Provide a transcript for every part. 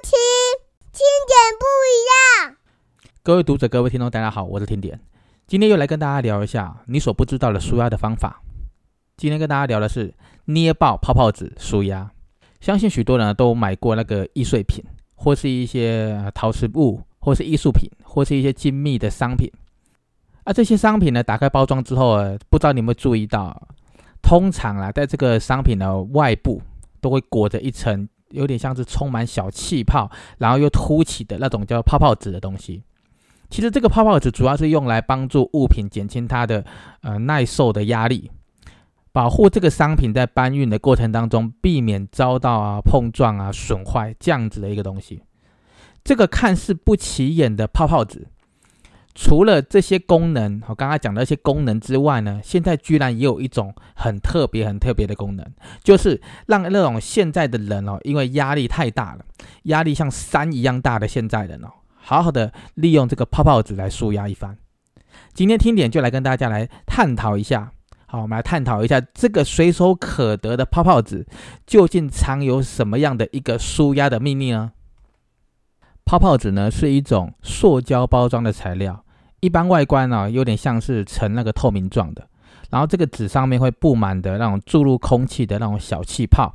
听听点不一样。各位读者、各位听众，大家好，我是听点。今天又来跟大家聊一下你所不知道的舒压的方法。今天跟大家聊的是捏爆泡泡纸舒压。相信许多人都买过那个易碎品，或是一些陶瓷物，或是艺术品，或是一些精密的商品。啊，这些商品呢，打开包装之后，不知道你有没有注意到，通常啊，在这个商品的外部都会裹着一层有点像是充满小气泡，然后又凸起的那种叫泡泡纸的东西。其实这个泡泡纸主要是用来帮助物品减轻它的呃耐受的压力，保护这个商品在搬运的过程当中避免遭到啊碰撞啊损坏这样子的一个东西。这个看似不起眼的泡泡纸，除了这些功能，我刚刚讲的一些功能之外呢，现在居然也有一种很特别、很特别的功能，就是让那种现在的人哦，因为压力太大了，压力像山一样大的现在人哦。好好的利用这个泡泡纸来舒压一番。今天听点就来跟大家来探讨一下。好，我们来探讨一下这个随手可得的泡泡纸究竟藏有什么样的一个舒压的秘密呢？泡泡纸呢是一种塑胶包装的材料，一般外观呢有点像是呈那个透明状的，然后这个纸上面会布满的那种注入空气的那种小气泡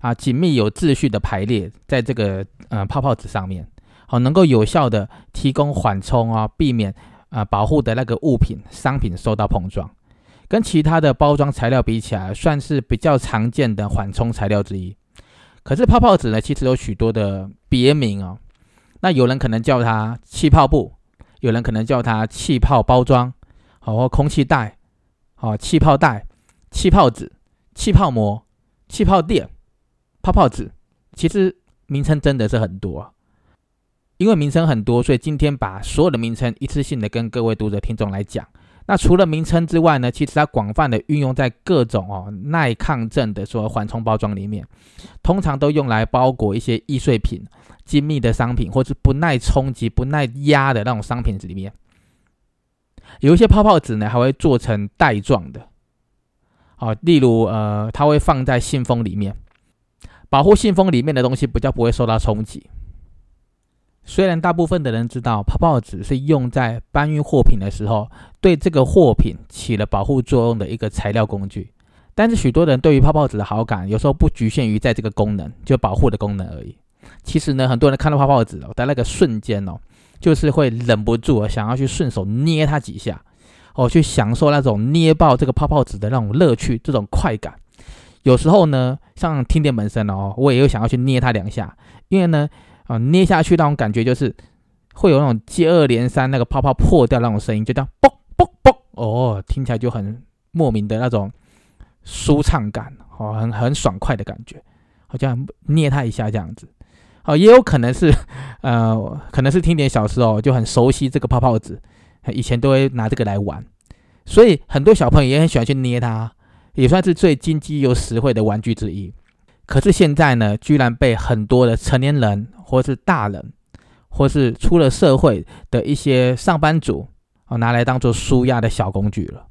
啊，紧密有秩序的排列在这个呃泡泡纸上面。好，能够有效的提供缓冲啊，避免啊保护的那个物品商品受到碰撞，跟其他的包装材料比起来，算是比较常见的缓冲材料之一。可是泡泡纸呢，其实有许多的别名哦。那有人可能叫它气泡布，有人可能叫它气泡包装，好或空气袋，好气泡袋、气泡纸、气泡膜、气泡垫、泡泡纸，其实名称真的是很多。因为名称很多，所以今天把所有的名称一次性的跟各位读者听众来讲。那除了名称之外呢，其实它广泛的运用在各种哦耐抗震的说缓冲包装里面，通常都用来包裹一些易碎品、精密的商品，或是不耐冲击、不耐压的那种商品里面。有一些泡泡纸呢，还会做成袋状的，哦，例如呃，它会放在信封里面，保护信封里面的东西比较不会受到冲击。虽然大部分的人知道泡泡纸是用在搬运货品的时候，对这个货品起了保护作用的一个材料工具，但是许多人对于泡泡纸的好感，有时候不局限于在这个功能，就保护的功能而已。其实呢，很多人看到泡泡纸哦的那个瞬间哦，就是会忍不住想要去顺手捏它几下，哦，去享受那种捏爆这个泡泡纸的那种乐趣，这种快感。有时候呢，像听点本身哦，我也有想要去捏它两下，因为呢。啊，捏下去那种感觉就是会有那种接二连三那个泡泡破掉那种声音，就这样啵啵啵，哦，听起来就很莫名的那种舒畅感，哦，很很爽快的感觉，好像捏它一下这样子。哦，也有可能是，呃，可能是听点小时候就很熟悉这个泡泡纸，以前都会拿这个来玩，所以很多小朋友也很喜欢去捏它，也算是最经济又实惠的玩具之一。可是现在呢，居然被很多的成年人。或是大人，或是出了社会的一些上班族，哦，拿来当做舒压的小工具了。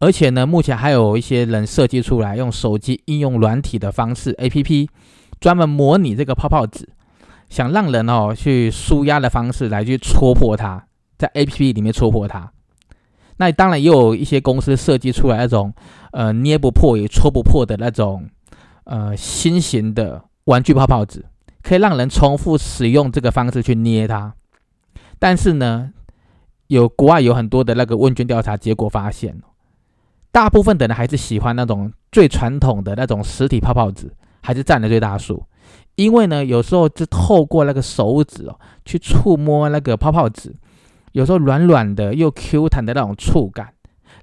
而且呢，目前还有一些人设计出来，用手机应用软体的方式 （A.P.P.） 专门模拟这个泡泡纸，想让人哦去舒压的方式来去戳破它，在 A.P.P. 里面戳破它。那当然也有一些公司设计出来那种呃捏不破也戳不破的那种呃新型的玩具泡泡纸。可以让人重复使用这个方式去捏它，但是呢，有国外有很多的那个问卷调查结果发现，大部分的人还是喜欢那种最传统的那种实体泡泡纸，还是占了最大数。因为呢，有时候就透过那个手指哦，去触摸那个泡泡纸，有时候软软的又 Q 弹的那种触感，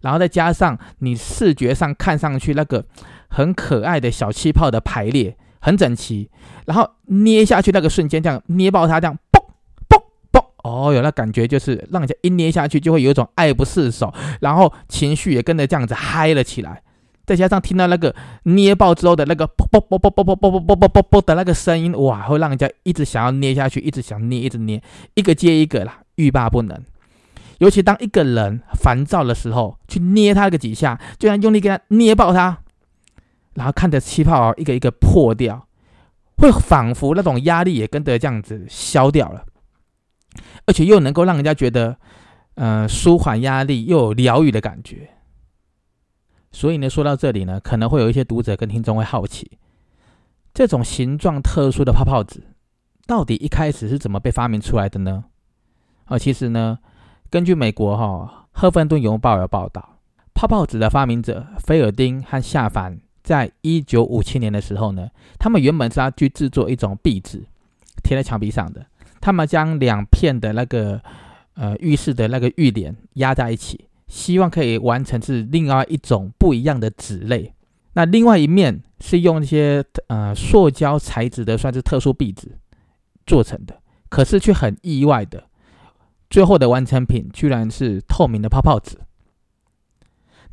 然后再加上你视觉上看上去那个很可爱的小气泡的排列。很整齐，然后捏下去那个瞬间，这样捏爆它，这样嘣嘣嘣，哦哟，那感觉就是让人家一捏下去就会有一种爱不释手，然后情绪也跟着这样子嗨了起来。再加上听到那个捏爆之后的那个啵啵啵啵啵啵啵啵啵啵啵啵的那个声音，哇，会让人家一直想要捏下去，一直想捏，一直捏，一个接一个啦，欲罢不能。尤其当一个人烦躁的时候，去捏他个几下，就像用力给他捏爆他。然后看着气泡一个一个破掉，会仿佛那种压力也跟着这样子消掉了，而且又能够让人家觉得，呃，舒缓压力又有疗愈的感觉。所以呢，说到这里呢，可能会有一些读者跟听众会好奇，这种形状特殊的泡泡纸，到底一开始是怎么被发明出来的呢？啊，其实呢，根据美国哈《赫芬顿邮报》有报道，泡泡纸的发明者菲尔丁和夏凡，在一九五七年的时候呢，他们原本是要去制作一种壁纸，贴在墙壁上的。他们将两片的那个呃浴室的那个浴帘压在一起。希望可以完成是另外一种不一样的纸类，那另外一面是用一些呃塑胶材质的，算是特殊壁纸做成的。可是却很意外的，最后的完成品居然是透明的泡泡纸。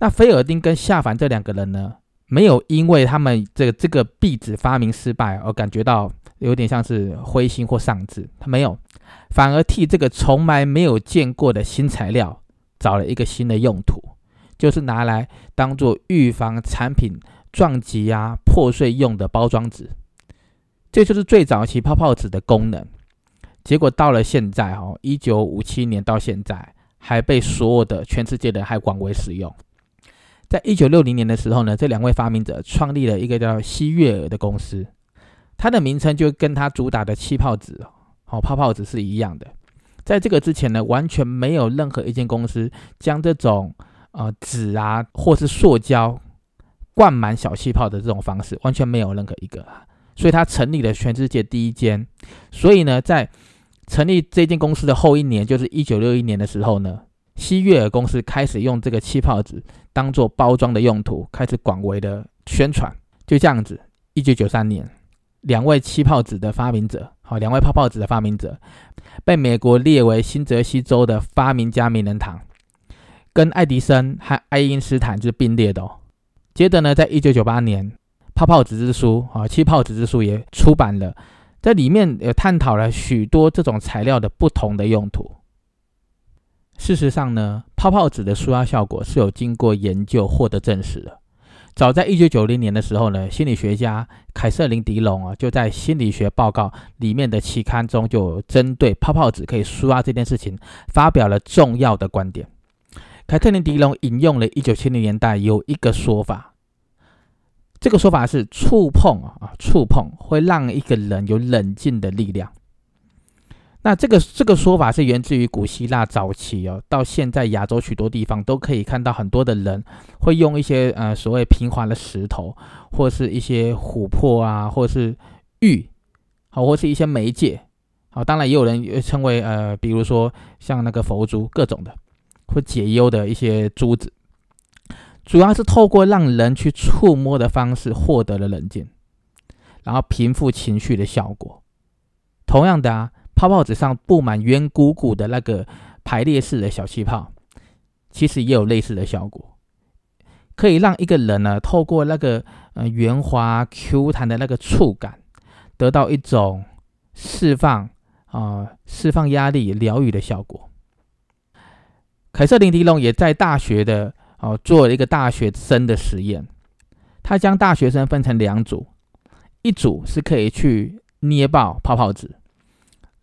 那菲尔丁跟夏凡这两个人呢，没有因为他们这个这个壁纸发明失败而感觉到有点像是灰心或丧志，他没有，反而替这个从来没有见过的新材料。找了一个新的用途，就是拿来当做预防产品撞击啊破碎用的包装纸。这就是最早期泡泡纸的功能。结果到了现在，哦，一九五七年到现在，还被所有的全世界的还广为使用。在一九六零年的时候呢，这两位发明者创立了一个叫西月尔的公司，它的名称就跟它主打的气泡纸，哦，泡泡纸是一样的。在这个之前呢，完全没有任何一间公司将这种呃纸啊或是塑胶灌满小气泡的这种方式，完全没有任何一个。所以他成立了全世界第一间。所以呢，在成立这间公司的后一年，就是一九六一年的时候呢，西悦尔公司开始用这个气泡纸当做包装的用途，开始广为的宣传。就这样子，一九九三年，两位气泡纸的发明者，好，两位泡泡纸的发明者。被美国列为新泽西州的发明家名人堂，跟爱迪生和爱因斯坦是并列的哦。接着呢，在一九九八年，《泡泡纸之书》啊，《气泡纸之书》也出版了，在里面也探讨了许多这种材料的不同的用途。事实上呢，泡泡纸的舒压效果是有经过研究获得证实的。早在一九九零年的时候呢，心理学家凯瑟琳·迪龙啊，就在《心理学报告》里面的期刊中，就针对泡泡纸可以舒压这件事情，发表了重要的观点。凯特琳·迪龙引用了一九七零年代有一个说法，这个说法是触碰啊，触碰会让一个人有冷静的力量。那这个这个说法是源自于古希腊早期哦，到现在亚洲许多地方都可以看到很多的人会用一些呃所谓平滑的石头，或是一些琥珀啊，或是玉，好，或是一些媒介，好，当然也有人称为呃，比如说像那个佛珠各种的，或解忧的一些珠子，主要是透过让人去触摸的方式获得了冷静，然后平复情绪的效果。同样的啊。泡泡纸上布满圆鼓鼓的那个排列式的小气泡，其实也有类似的效果，可以让一个人呢透过那个呃圆滑 Q 弹的那个触感，得到一种释放啊释放压力、疗愈的效果。凯瑟琳迪龙也在大学的哦做了一个大学生的实验，他将大学生分成两组，一组是可以去捏爆泡泡纸。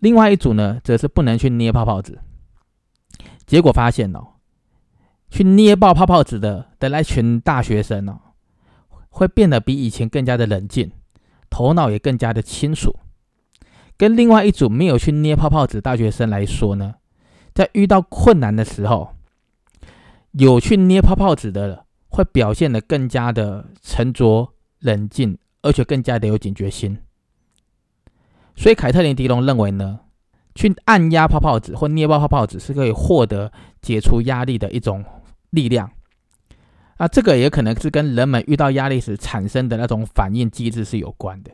另外一组呢，则是不能去捏泡泡纸。结果发现哦，去捏爆泡泡纸的的那群大学生哦，会变得比以前更加的冷静，头脑也更加的清楚。跟另外一组没有去捏泡泡纸大学生来说呢，在遇到困难的时候，有去捏泡泡纸的，会表现得更加的沉着冷静，而且更加的有警觉心。所以凯特琳·迪龙认为呢，去按压泡泡纸或捏爆泡泡纸是可以获得解除压力的一种力量。啊，这个也可能是跟人们遇到压力时产生的那种反应机制是有关的。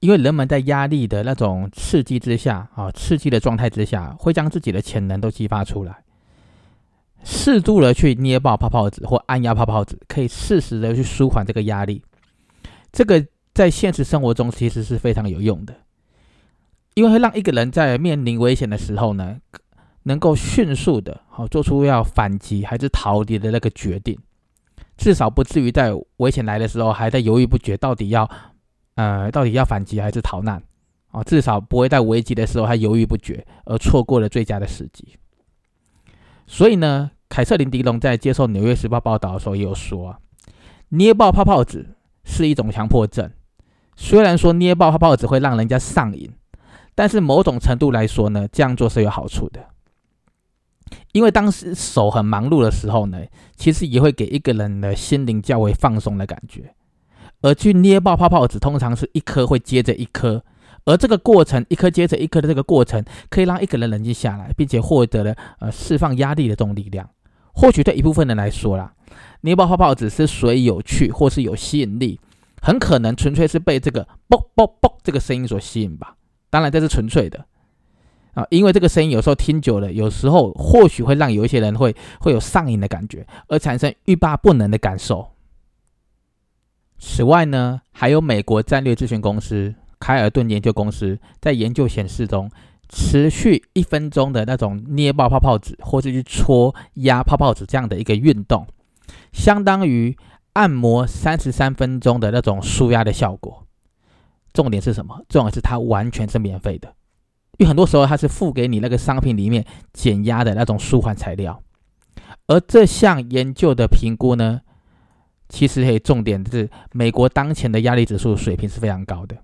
因为人们在压力的那种刺激之下，啊，刺激的状态之下，会将自己的潜能都激发出来。适度的去捏爆泡泡纸或按压泡泡纸，可以适时的去舒缓这个压力。这个。在现实生活中，其实是非常有用的，因为会让一个人在面临危险的时候呢，能够迅速的好做出要反击还是逃离的那个决定，至少不至于在危险来的时候还在犹豫不决，到底要呃，到底要反击还是逃难？啊，至少不会在危机的时候还犹豫不决，而错过了最佳的时机。所以呢，凯瑟琳·迪龙在接受《纽约时报》报道的时候也有说，捏爆泡泡纸是一种强迫症。虽然说捏爆泡泡纸会让人家上瘾，但是某种程度来说呢，这样做是有好处的。因为当时手很忙碌的时候呢，其实也会给一个人的心灵较为放松的感觉。而去捏爆泡泡纸，通常是一颗会接着一颗，而这个过程一颗接着一颗的这个过程，可以让一个人冷静下来，并且获得了呃释放压力的这种力量。或许对一部分人来说啦，捏爆泡泡纸是属于有趣或是有吸引力，很可能纯粹是被这个啵啵啵这个声音所吸引吧。当然这是纯粹的啊，因为这个声音有时候听久了，有时候或许会让有一些人会会有上瘾的感觉，而产生欲罢不能的感受。此外呢，还有美国战略咨询公司凯尔顿研究公司在研究显示中，持续一分钟的那种捏爆泡泡纸，或者去搓压泡泡纸这样的一个运动，相当于按摩三十三分钟的那种舒压的效果。重点是什么？重点是它完全是免费的，因为很多时候它是付给你那个商品里面减压的那种舒缓材料，而这项研究的评估呢？其实，可以重点是，美国当前的压力指数水平是非常高的。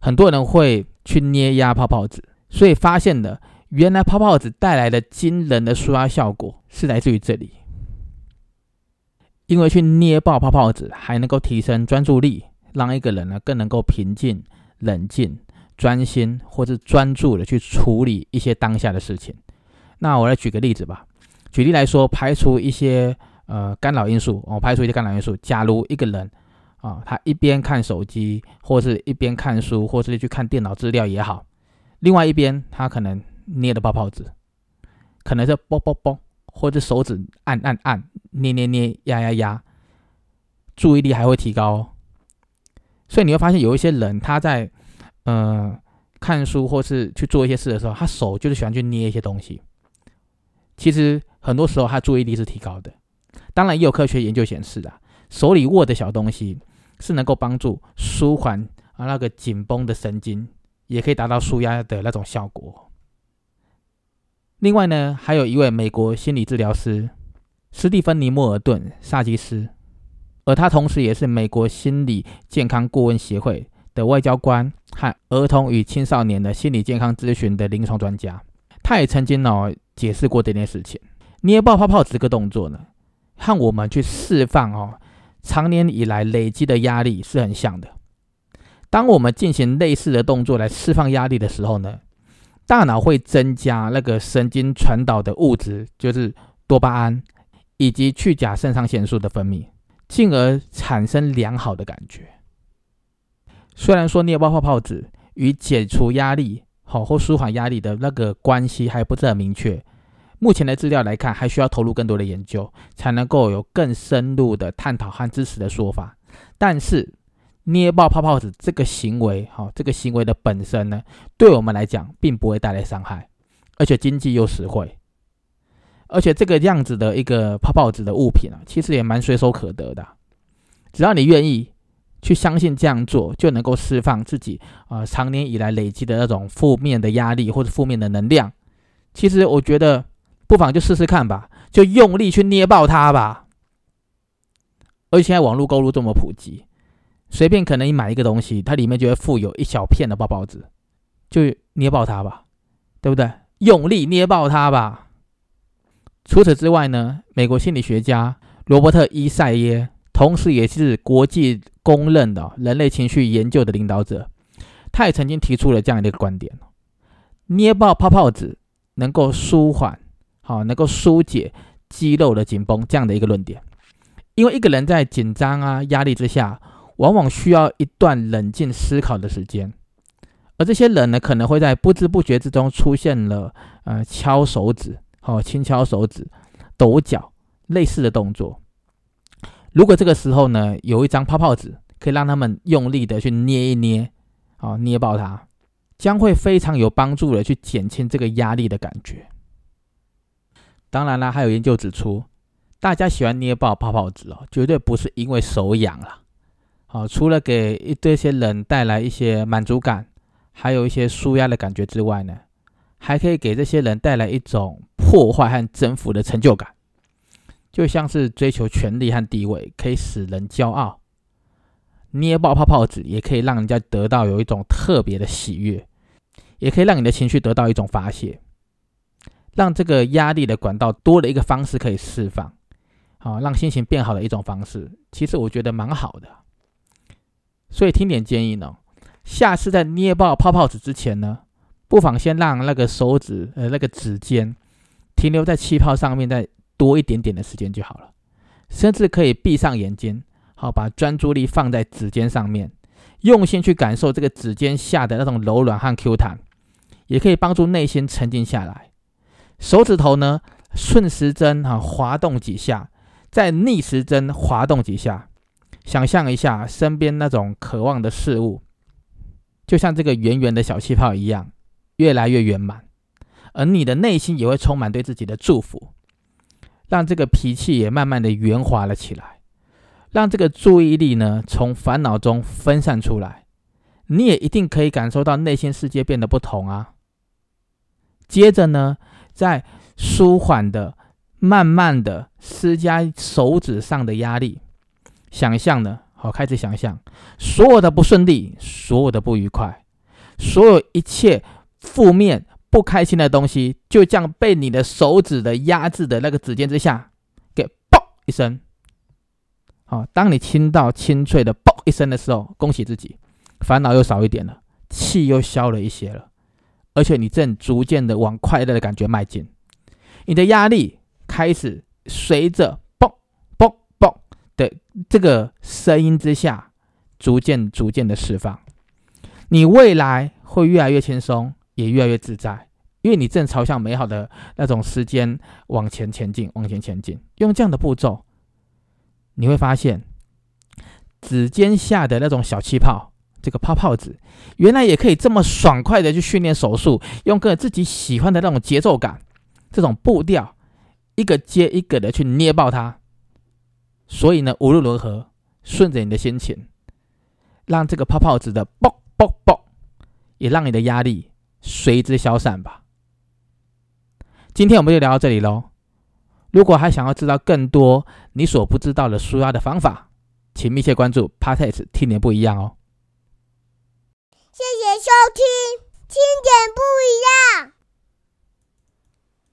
很多人会去捏压泡泡纸，所以发现了原来泡泡纸带来的惊人的舒压效果是来自于这里。因为去捏爆泡泡纸还能够提升专注力，让一个人呢更能够平静、冷静、专心或是专注的去处理一些当下的事情。那我来举个例子吧。举例来说，排除一些。呃，干扰因素，我排除一些干扰因素。假如一个人啊，他一边看手机，或是一边看书，或是去看电脑资料也好，另外一边他可能捏的泡泡纸，可能是啵啵啵，或者手指按按按，捏捏捏，压压压，注意力还会提高。所以你会发现有一些人他在呃看书或是去做一些事的时候，他手就是喜欢去捏一些东西。其实很多时候他注意力是提高的。当然，也有科学研究显示啊，手里握的小东西是能够帮助舒缓啊那个紧绷的神经，也可以达到舒压的那种效果。另外呢，还有一位美国心理治疗师斯蒂芬妮·莫尔顿·萨基斯，而他同时也是美国心理健康顾问协会的外交官和儿童与青少年的心理健康咨询的临床专家。他也曾经哦解释过这件事情：捏爆泡泡这个动作呢。和我们去释放哦，长年以来累积的压力是很像的。当我们进行类似的动作来释放压力的时候呢，大脑会增加那个神经传导的物质，就是多巴胺以及去甲肾上腺素的分泌，进而产生良好的感觉。虽然说捏爆泡泡纸与解除压力好或舒缓压力的那个关系还不是很明确。目前的资料来看，还需要投入更多的研究，才能够有更深入的探讨和支持的说法。但是，捏爆泡泡纸这个行为，哈，这个行为的本身呢，对我们来讲并不会带来伤害，而且经济又实惠。而且这个样子的一个泡泡纸的物品啊，其实也蛮随手可得的。只要你愿意去相信这样做，就能够释放自己啊长年以来累积的那种负面的压力或者负面的能量。其实我觉得。不妨就试试看吧，就用力去捏爆它吧。而且现在网络购物这么普及，随便可能你买一个东西，它里面就会附有一小片的泡泡纸，就捏爆它吧，对不对？用力捏爆它吧。除此之外呢，美国心理学家罗伯特伊塞耶，同时也是国际公认的人类情绪研究的领导者，他也曾经提出了这样的一个观点：捏爆泡泡纸能够舒缓。好，能够疏解肌肉的紧绷这样的一个论点，因为一个人在紧张啊、压力之下，往往需要一段冷静思考的时间，而这些人呢，可能会在不知不觉之中出现了呃敲手指、好轻敲手指、抖脚类似的动作。如果这个时候呢，有一张泡泡纸，可以让他们用力的去捏一捏，好捏爆它，将会非常有帮助的去减轻这个压力的感觉。当然啦，还有研究指出，大家喜欢捏爆泡泡纸哦，绝对不是因为手痒了，好，除了给一堆些人带来一些满足感，还有一些舒压的感觉之外呢，还可以给这些人带来一种破坏和征服的成就感，就像是追求权力和地位，可以使人骄傲；捏爆泡泡纸也可以让人家得到有一种特别的喜悦，也可以让你的情绪得到一种发泄，让这个压力的管道多了一个方式可以释放，好，让心情变好的一种方式。其实我觉得蛮好的。所以听点建议呢，下次在捏爆泡泡纸之前呢，不妨先让那个手指呃那个指尖停留在气泡上面，再多一点点的时间就好了。甚至可以闭上眼睛，好把专注力放在指尖上面，用心去感受这个指尖下的那种柔软和 Q 弹，也可以帮助内心沉静下来。手指头呢顺时针啊滑动几下，再逆时针滑动几下。想象一下身边那种渴望的事物，就像这个圆圆的小气泡一样，越来越圆满，而你的内心也会充满对自己的祝福，让这个脾气也慢慢的圆滑了起来，让这个注意力呢从烦恼中分散出来，你也一定可以感受到内心世界变得不同啊。接着呢，在舒缓的、慢慢的施加手指上的压力。想象呢，好，开始想象所有的不顺利，所有的不愉快，所有一切负面、不开心的东西，就这样被你的手指的压制的那个指尖之下，给爆一声。好，当你听到清脆的爆一声的时候，恭喜自己，烦恼又少一点了，气又消了一些了，而且你正逐渐的往快乐的感觉迈进，你的压力开始随着嘣嘣嘣。的这个声音之下，逐渐逐渐的释放，你未来会越来越轻松，也越来越自在，因为你正朝向美好的那种时间往前前进，往前前进。用这样的步骤，你会发现指尖下的那种小气泡，这个泡泡纸，原来也可以这么爽快的去训练手速，用个自己喜欢的那种节奏感，这种步调，一个接一个的去捏爆它。所以呢，无论如何，顺着你的心情，让这个泡泡纸的啵啵啵，也让你的压力随之消散吧。今天我们就聊到这里喽。如果还想要知道更多你所不知道的舒压的方法，请密切关注 p a t e s 听点不一样哦。谢谢收听，听点不一样。